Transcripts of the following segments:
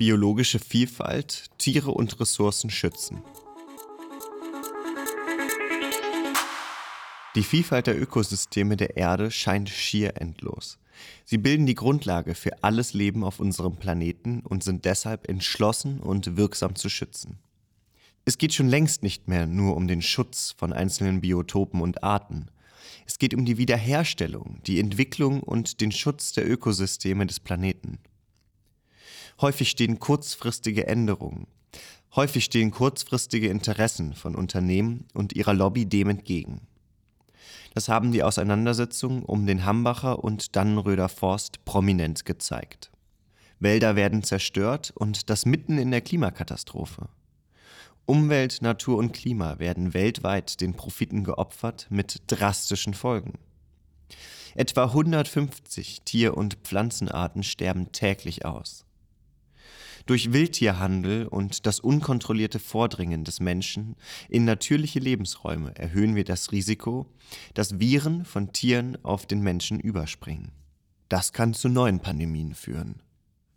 Biologische Vielfalt, Tiere und Ressourcen schützen. Die Vielfalt der Ökosysteme der Erde scheint schier endlos. Sie bilden die Grundlage für alles Leben auf unserem Planeten und sind deshalb entschlossen und wirksam zu schützen. Es geht schon längst nicht mehr nur um den Schutz von einzelnen Biotopen und Arten. Es geht um die Wiederherstellung, die Entwicklung und den Schutz der Ökosysteme des Planeten. Häufig stehen kurzfristige Änderungen, häufig stehen kurzfristige Interessen von Unternehmen und ihrer Lobby dem entgegen. Das haben die Auseinandersetzungen um den Hambacher und Dannenröder Forst prominent gezeigt. Wälder werden zerstört und das mitten in der Klimakatastrophe. Umwelt, Natur und Klima werden weltweit den Profiten geopfert mit drastischen Folgen. Etwa 150 Tier- und Pflanzenarten sterben täglich aus. Durch Wildtierhandel und das unkontrollierte Vordringen des Menschen in natürliche Lebensräume erhöhen wir das Risiko, dass Viren von Tieren auf den Menschen überspringen. Das kann zu neuen Pandemien führen.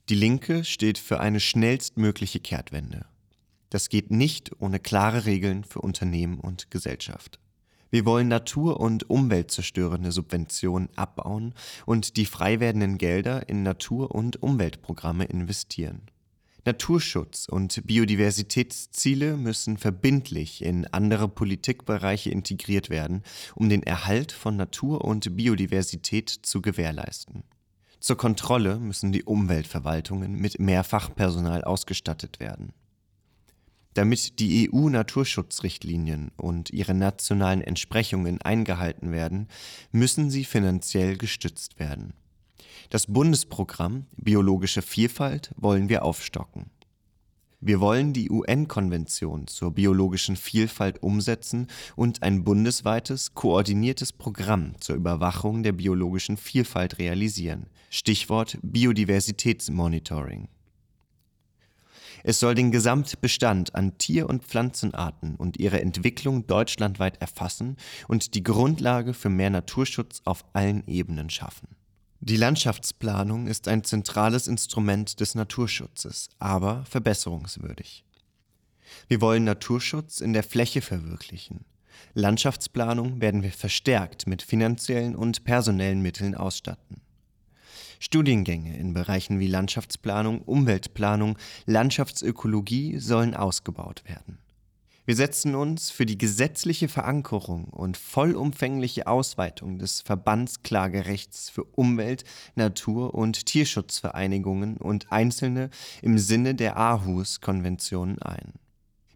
Die Linke steht für eine schnellstmögliche Kehrtwende. Das geht nicht ohne klare Regeln für Unternehmen und Gesellschaft. Wir wollen natur- und umweltzerstörende Subventionen abbauen und die frei werdenden Gelder in Natur- und Umweltprogramme investieren. Naturschutz und Biodiversitätsziele müssen verbindlich in andere Politikbereiche integriert werden, um den Erhalt von Natur und Biodiversität zu gewährleisten. Zur Kontrolle müssen die Umweltverwaltungen mit mehr Fachpersonal ausgestattet werden. Damit die EU-Naturschutzrichtlinien und ihre nationalen Entsprechungen eingehalten werden, müssen sie finanziell gestützt werden. Das Bundesprogramm Biologische Vielfalt wollen wir aufstocken. Wir wollen die UN-Konvention zur biologischen Vielfalt umsetzen und ein bundesweites, koordiniertes Programm zur Überwachung der biologischen Vielfalt realisieren. Stichwort Biodiversitätsmonitoring. Es soll den Gesamtbestand an Tier- und Pflanzenarten und ihre Entwicklung deutschlandweit erfassen und die Grundlage für mehr Naturschutz auf allen Ebenen schaffen. Die Landschaftsplanung ist ein zentrales Instrument des Naturschutzes, aber verbesserungswürdig. Wir wollen Naturschutz in der Fläche verwirklichen. Landschaftsplanung werden wir verstärkt mit finanziellen und personellen Mitteln ausstatten. Studiengänge in Bereichen wie Landschaftsplanung, Umweltplanung, Landschaftsökologie sollen ausgebaut werden. Wir setzen uns für die gesetzliche Verankerung und vollumfängliche Ausweitung des Verbandsklagerechts für Umwelt-, Natur- und Tierschutzvereinigungen und Einzelne im Sinne der Aarhus-Konvention ein.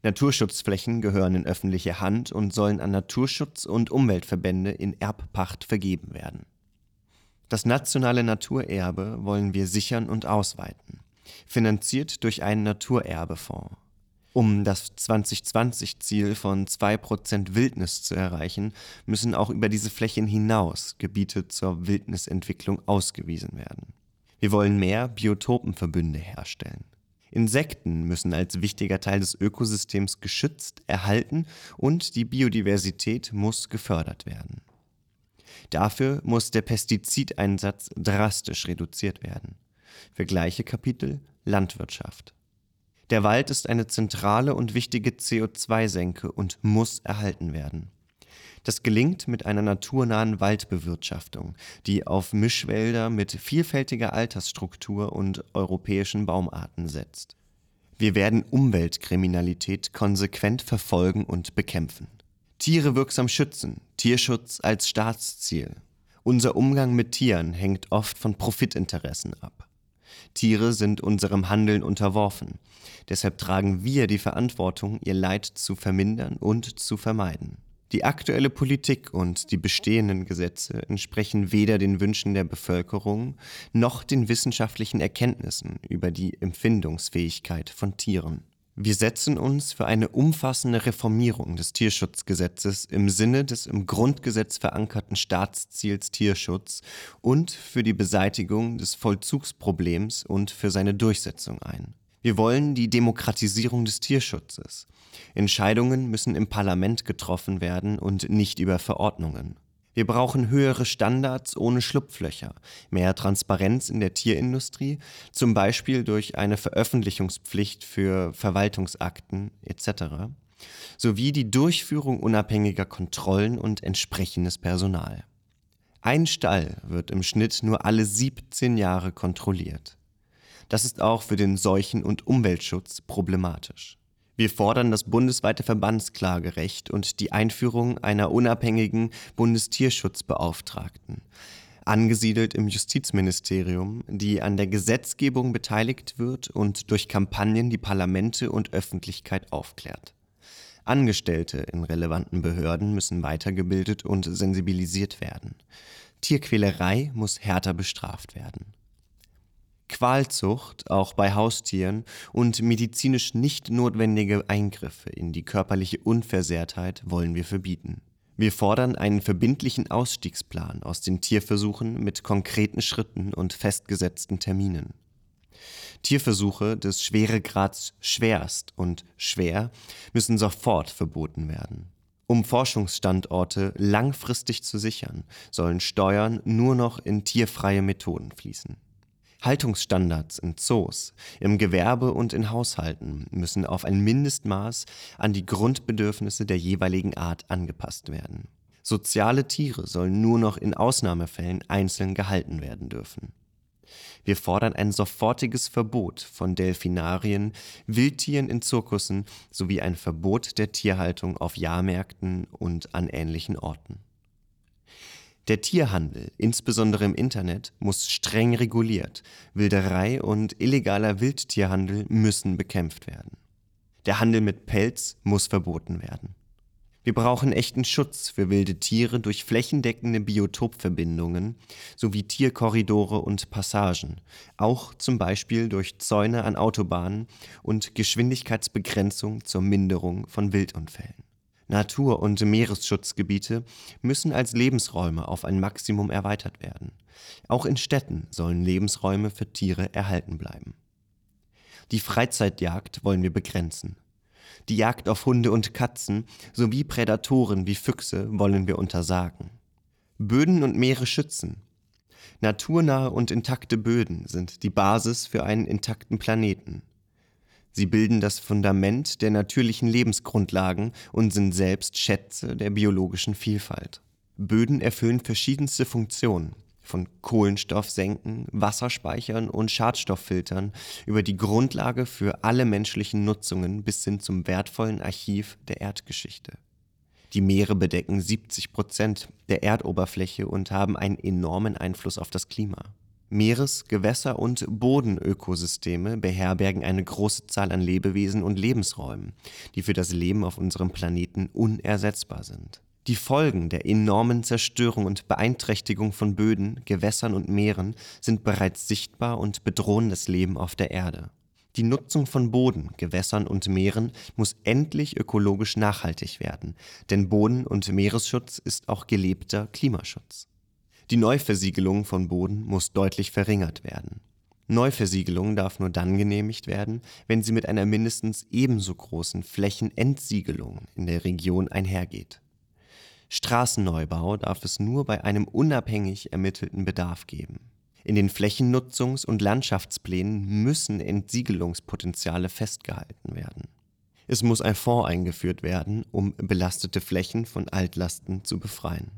Naturschutzflächen gehören in öffentliche Hand und sollen an Naturschutz- und Umweltverbände in Erbpacht vergeben werden. Das nationale Naturerbe wollen wir sichern und ausweiten, finanziert durch einen Naturerbefonds. Um das 2020-Ziel von 2% Wildnis zu erreichen, müssen auch über diese Flächen hinaus Gebiete zur Wildnisentwicklung ausgewiesen werden. Wir wollen mehr Biotopenverbünde herstellen. Insekten müssen als wichtiger Teil des Ökosystems geschützt, erhalten und die Biodiversität muss gefördert werden. Dafür muss der Pestizideinsatz drastisch reduziert werden. Vergleiche Kapitel Landwirtschaft. Der Wald ist eine zentrale und wichtige CO2-Senke und muss erhalten werden. Das gelingt mit einer naturnahen Waldbewirtschaftung, die auf Mischwälder mit vielfältiger Altersstruktur und europäischen Baumarten setzt. Wir werden Umweltkriminalität konsequent verfolgen und bekämpfen. Tiere wirksam schützen, Tierschutz als Staatsziel. Unser Umgang mit Tieren hängt oft von Profitinteressen ab. Tiere sind unserem Handeln unterworfen. Deshalb tragen wir die Verantwortung, ihr Leid zu vermindern und zu vermeiden. Die aktuelle Politik und die bestehenden Gesetze entsprechen weder den Wünschen der Bevölkerung noch den wissenschaftlichen Erkenntnissen über die Empfindungsfähigkeit von Tieren. Wir setzen uns für eine umfassende Reformierung des Tierschutzgesetzes im Sinne des im Grundgesetz verankerten Staatsziels Tierschutz und für die Beseitigung des Vollzugsproblems und für seine Durchsetzung ein. Wir wollen die Demokratisierung des Tierschutzes. Entscheidungen müssen im Parlament getroffen werden und nicht über Verordnungen. Wir brauchen höhere Standards ohne Schlupflöcher, mehr Transparenz in der Tierindustrie, zum Beispiel durch eine Veröffentlichungspflicht für Verwaltungsakten etc., sowie die Durchführung unabhängiger Kontrollen und entsprechendes Personal. Ein Stall wird im Schnitt nur alle 17 Jahre kontrolliert. Das ist auch für den Seuchen- und Umweltschutz problematisch. Wir fordern das bundesweite Verbandsklagerecht und die Einführung einer unabhängigen Bundestierschutzbeauftragten, angesiedelt im Justizministerium, die an der Gesetzgebung beteiligt wird und durch Kampagnen die Parlamente und Öffentlichkeit aufklärt. Angestellte in relevanten Behörden müssen weitergebildet und sensibilisiert werden. Tierquälerei muss härter bestraft werden. Qualzucht, auch bei Haustieren, und medizinisch nicht notwendige Eingriffe in die körperliche Unversehrtheit wollen wir verbieten. Wir fordern einen verbindlichen Ausstiegsplan aus den Tierversuchen mit konkreten Schritten und festgesetzten Terminen. Tierversuche des Schweregrads schwerst und schwer müssen sofort verboten werden. Um Forschungsstandorte langfristig zu sichern, sollen Steuern nur noch in tierfreie Methoden fließen. Haltungsstandards in Zoos, im Gewerbe und in Haushalten müssen auf ein Mindestmaß an die Grundbedürfnisse der jeweiligen Art angepasst werden. Soziale Tiere sollen nur noch in Ausnahmefällen einzeln gehalten werden dürfen. Wir fordern ein sofortiges Verbot von Delfinarien, Wildtieren in Zirkussen sowie ein Verbot der Tierhaltung auf Jahrmärkten und an ähnlichen Orten. Der Tierhandel, insbesondere im Internet, muss streng reguliert. Wilderei und illegaler Wildtierhandel müssen bekämpft werden. Der Handel mit Pelz muss verboten werden. Wir brauchen echten Schutz für wilde Tiere durch flächendeckende Biotopverbindungen sowie Tierkorridore und Passagen, auch zum Beispiel durch Zäune an Autobahnen und Geschwindigkeitsbegrenzung zur Minderung von Wildunfällen. Natur- und Meeresschutzgebiete müssen als Lebensräume auf ein Maximum erweitert werden. Auch in Städten sollen Lebensräume für Tiere erhalten bleiben. Die Freizeitjagd wollen wir begrenzen. Die Jagd auf Hunde und Katzen sowie Prädatoren wie Füchse wollen wir untersagen. Böden und Meere schützen. Naturnahe und intakte Böden sind die Basis für einen intakten Planeten. Sie bilden das Fundament der natürlichen Lebensgrundlagen und sind selbst Schätze der biologischen Vielfalt. Böden erfüllen verschiedenste Funktionen, von Kohlenstoffsenken, Wasserspeichern und Schadstofffiltern über die Grundlage für alle menschlichen Nutzungen bis hin zum wertvollen Archiv der Erdgeschichte. Die Meere bedecken 70 Prozent der Erdoberfläche und haben einen enormen Einfluss auf das Klima. Meeres-, Gewässer- und Bodenökosysteme beherbergen eine große Zahl an Lebewesen und Lebensräumen, die für das Leben auf unserem Planeten unersetzbar sind. Die Folgen der enormen Zerstörung und Beeinträchtigung von Böden, Gewässern und Meeren sind bereits sichtbar und bedrohen das Leben auf der Erde. Die Nutzung von Boden, Gewässern und Meeren muss endlich ökologisch nachhaltig werden, denn Boden- und Meeresschutz ist auch gelebter Klimaschutz. Die Neuversiegelung von Boden muss deutlich verringert werden. Neuversiegelung darf nur dann genehmigt werden, wenn sie mit einer mindestens ebenso großen Flächenentsiegelung in der Region einhergeht. Straßenneubau darf es nur bei einem unabhängig ermittelten Bedarf geben. In den Flächennutzungs- und Landschaftsplänen müssen Entsiegelungspotenziale festgehalten werden. Es muss ein Fonds eingeführt werden, um belastete Flächen von Altlasten zu befreien.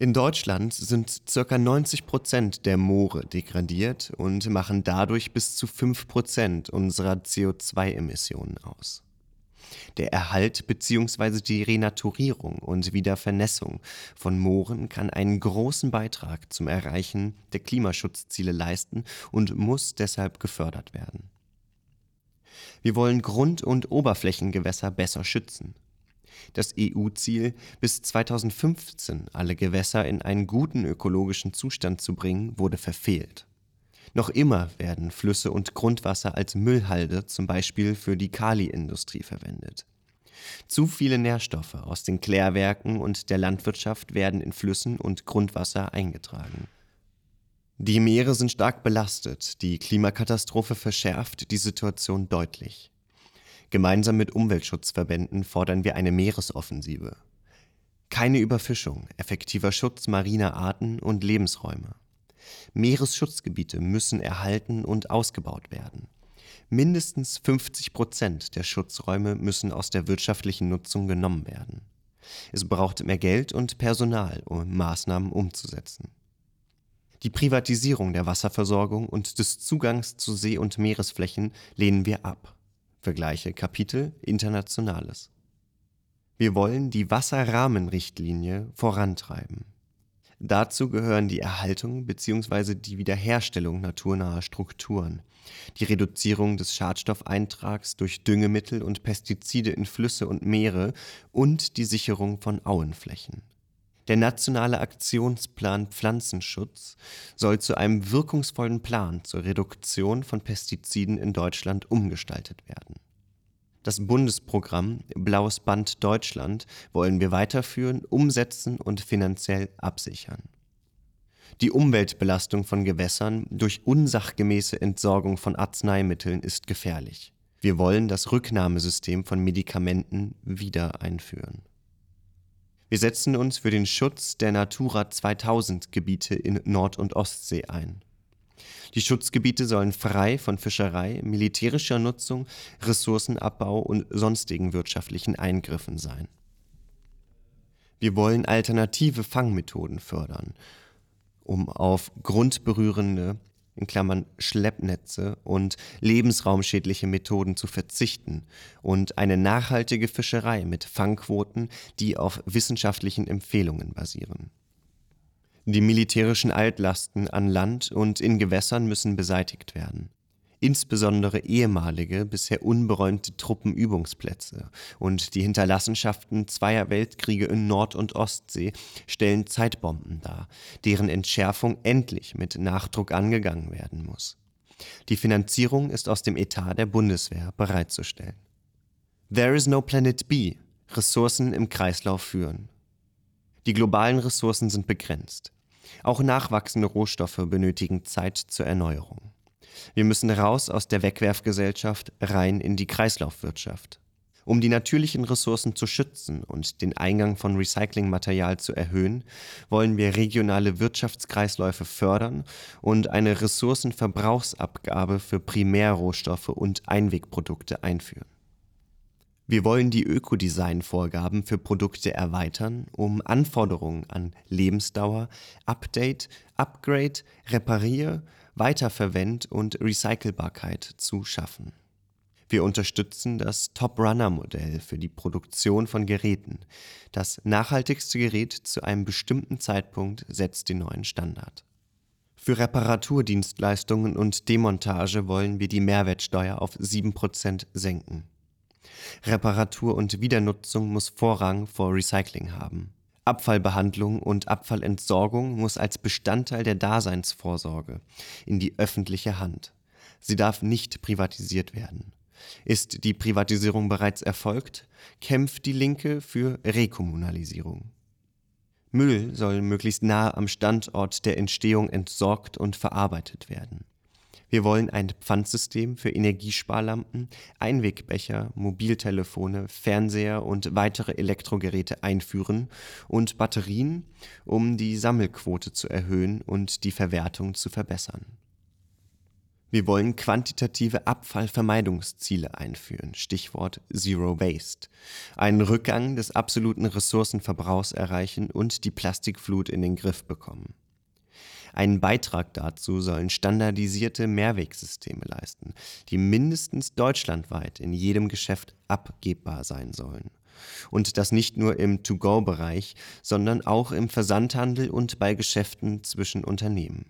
In Deutschland sind ca. 90 Prozent der Moore degradiert und machen dadurch bis zu 5 Prozent unserer CO2-Emissionen aus. Der Erhalt bzw. die Renaturierung und Wiedervernässung von Mooren kann einen großen Beitrag zum Erreichen der Klimaschutzziele leisten und muss deshalb gefördert werden. Wir wollen Grund- und Oberflächengewässer besser schützen. Das EU-Ziel, bis 2015 alle Gewässer in einen guten ökologischen Zustand zu bringen, wurde verfehlt. Noch immer werden Flüsse und Grundwasser als Müllhalde zum Beispiel für die Kaliindustrie verwendet. Zu viele Nährstoffe aus den Klärwerken und der Landwirtschaft werden in Flüssen und Grundwasser eingetragen. Die Meere sind stark belastet, die Klimakatastrophe verschärft die Situation deutlich. Gemeinsam mit Umweltschutzverbänden fordern wir eine Meeresoffensive. Keine Überfischung, effektiver Schutz mariner Arten und Lebensräume. Meeresschutzgebiete müssen erhalten und ausgebaut werden. Mindestens 50 Prozent der Schutzräume müssen aus der wirtschaftlichen Nutzung genommen werden. Es braucht mehr Geld und Personal, um Maßnahmen umzusetzen. Die Privatisierung der Wasserversorgung und des Zugangs zu See- und Meeresflächen lehnen wir ab. Vergleiche Kapitel Internationales. Wir wollen die Wasserrahmenrichtlinie vorantreiben. Dazu gehören die Erhaltung bzw. die Wiederherstellung naturnaher Strukturen, die Reduzierung des Schadstoffeintrags durch Düngemittel und Pestizide in Flüsse und Meere und die Sicherung von Auenflächen. Der nationale Aktionsplan Pflanzenschutz soll zu einem wirkungsvollen Plan zur Reduktion von Pestiziden in Deutschland umgestaltet werden das Bundesprogramm Blaues Band Deutschland wollen wir weiterführen, umsetzen und finanziell absichern. Die Umweltbelastung von Gewässern durch unsachgemäße Entsorgung von Arzneimitteln ist gefährlich. Wir wollen das Rücknahmesystem von Medikamenten wieder einführen. Wir setzen uns für den Schutz der Natura 2000 Gebiete in Nord- und Ostsee ein. Die Schutzgebiete sollen frei von Fischerei, militärischer Nutzung, Ressourcenabbau und sonstigen wirtschaftlichen Eingriffen sein. Wir wollen alternative Fangmethoden fördern, um auf grundberührende in Klammern Schleppnetze und lebensraumschädliche Methoden zu verzichten und eine nachhaltige Fischerei mit Fangquoten, die auf wissenschaftlichen Empfehlungen basieren. Die militärischen Altlasten an Land und in Gewässern müssen beseitigt werden. Insbesondere ehemalige, bisher unberäumte Truppenübungsplätze und die Hinterlassenschaften zweier Weltkriege in Nord- und Ostsee stellen Zeitbomben dar, deren Entschärfung endlich mit Nachdruck angegangen werden muss. Die Finanzierung ist aus dem Etat der Bundeswehr bereitzustellen. There is no planet B. Ressourcen im Kreislauf führen. Die globalen Ressourcen sind begrenzt. Auch nachwachsende Rohstoffe benötigen Zeit zur Erneuerung. Wir müssen raus aus der Wegwerfgesellschaft rein in die Kreislaufwirtschaft. Um die natürlichen Ressourcen zu schützen und den Eingang von Recyclingmaterial zu erhöhen, wollen wir regionale Wirtschaftskreisläufe fördern und eine Ressourcenverbrauchsabgabe für Primärrohstoffe und Einwegprodukte einführen. Wir wollen die Ökodesign-Vorgaben für Produkte erweitern, um Anforderungen an Lebensdauer, Update, Upgrade, Reparier, Weiterverwend und Recycelbarkeit zu schaffen. Wir unterstützen das Top-Runner-Modell für die Produktion von Geräten. Das nachhaltigste Gerät zu einem bestimmten Zeitpunkt setzt den neuen Standard. Für Reparaturdienstleistungen und Demontage wollen wir die Mehrwertsteuer auf 7% senken. Reparatur und Wiedernutzung muss Vorrang vor Recycling haben. Abfallbehandlung und Abfallentsorgung muss als Bestandteil der Daseinsvorsorge in die öffentliche Hand. Sie darf nicht privatisiert werden. Ist die Privatisierung bereits erfolgt, kämpft die Linke für Rekommunalisierung. Müll soll möglichst nahe am Standort der Entstehung entsorgt und verarbeitet werden. Wir wollen ein Pfandsystem für Energiesparlampen, Einwegbecher, Mobiltelefone, Fernseher und weitere Elektrogeräte einführen und Batterien, um die Sammelquote zu erhöhen und die Verwertung zu verbessern. Wir wollen quantitative Abfallvermeidungsziele einführen, Stichwort Zero Waste, einen Rückgang des absoluten Ressourcenverbrauchs erreichen und die Plastikflut in den Griff bekommen. Einen Beitrag dazu sollen standardisierte Mehrwegsysteme leisten, die mindestens deutschlandweit in jedem Geschäft abgebbar sein sollen. Und das nicht nur im To-Go-Bereich, sondern auch im Versandhandel und bei Geschäften zwischen Unternehmen.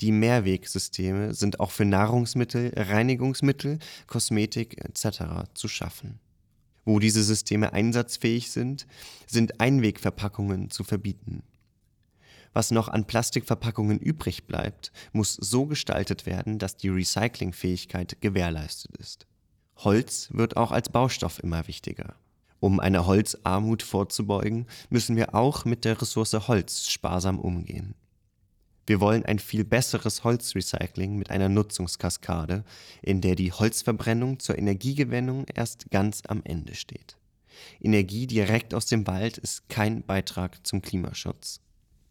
Die Mehrwegsysteme sind auch für Nahrungsmittel, Reinigungsmittel, Kosmetik etc. zu schaffen. Wo diese Systeme einsatzfähig sind, sind Einwegverpackungen zu verbieten. Was noch an Plastikverpackungen übrig bleibt, muss so gestaltet werden, dass die Recyclingfähigkeit gewährleistet ist. Holz wird auch als Baustoff immer wichtiger. Um einer Holzarmut vorzubeugen, müssen wir auch mit der Ressource Holz sparsam umgehen. Wir wollen ein viel besseres Holzrecycling mit einer Nutzungskaskade, in der die Holzverbrennung zur Energiegewinnung erst ganz am Ende steht. Energie direkt aus dem Wald ist kein Beitrag zum Klimaschutz.